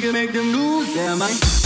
can make them lose their mind.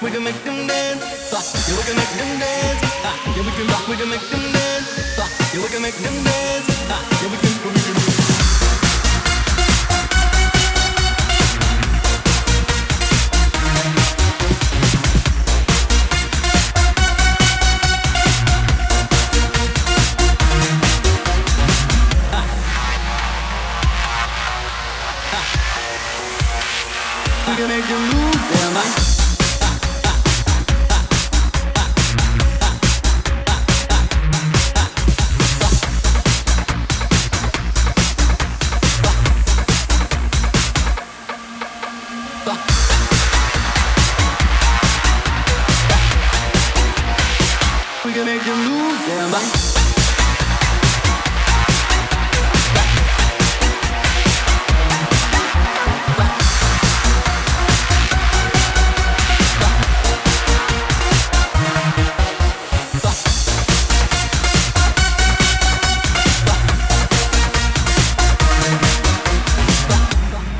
We can make them dance. Yeah, we can make them dance. Yeah, we can. We can make them dance. Yeah, we can make them dance. Yeah, we can. We can. Make them lose their mind. We can make them lose their.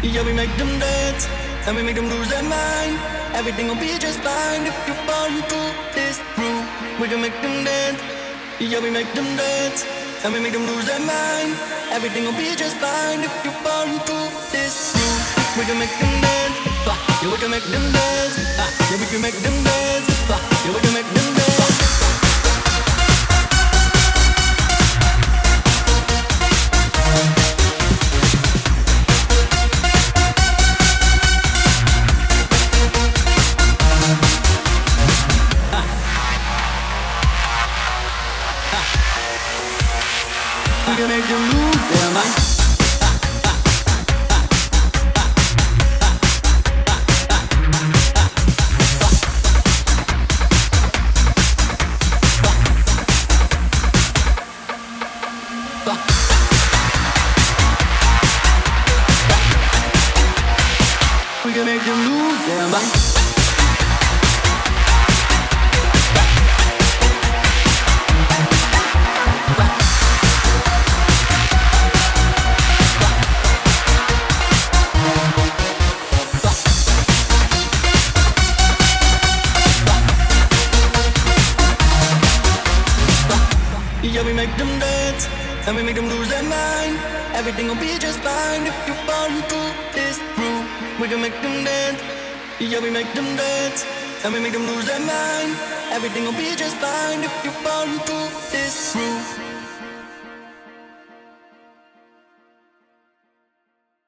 Yeah, we make them dance, and we make them lose their mind. Everything will be just fine if you fall into this groove. We can make them dance. Yeah, we make them dance, and we make them lose their mind. Everything will be just fine if you fall into this groove. We can make them dance. Yeah, we can make them dance. Yeah, we can make them dance. Yeah, we can make them dance. We can make them lose their mind. Yeah, we make them dance, and we make them lose their mind. Everything will be just fine if you fall into this groove. We can make them dance. Yeah, we make them dance, and we make them lose their mind. Everything will be just fine if you fall into this groove.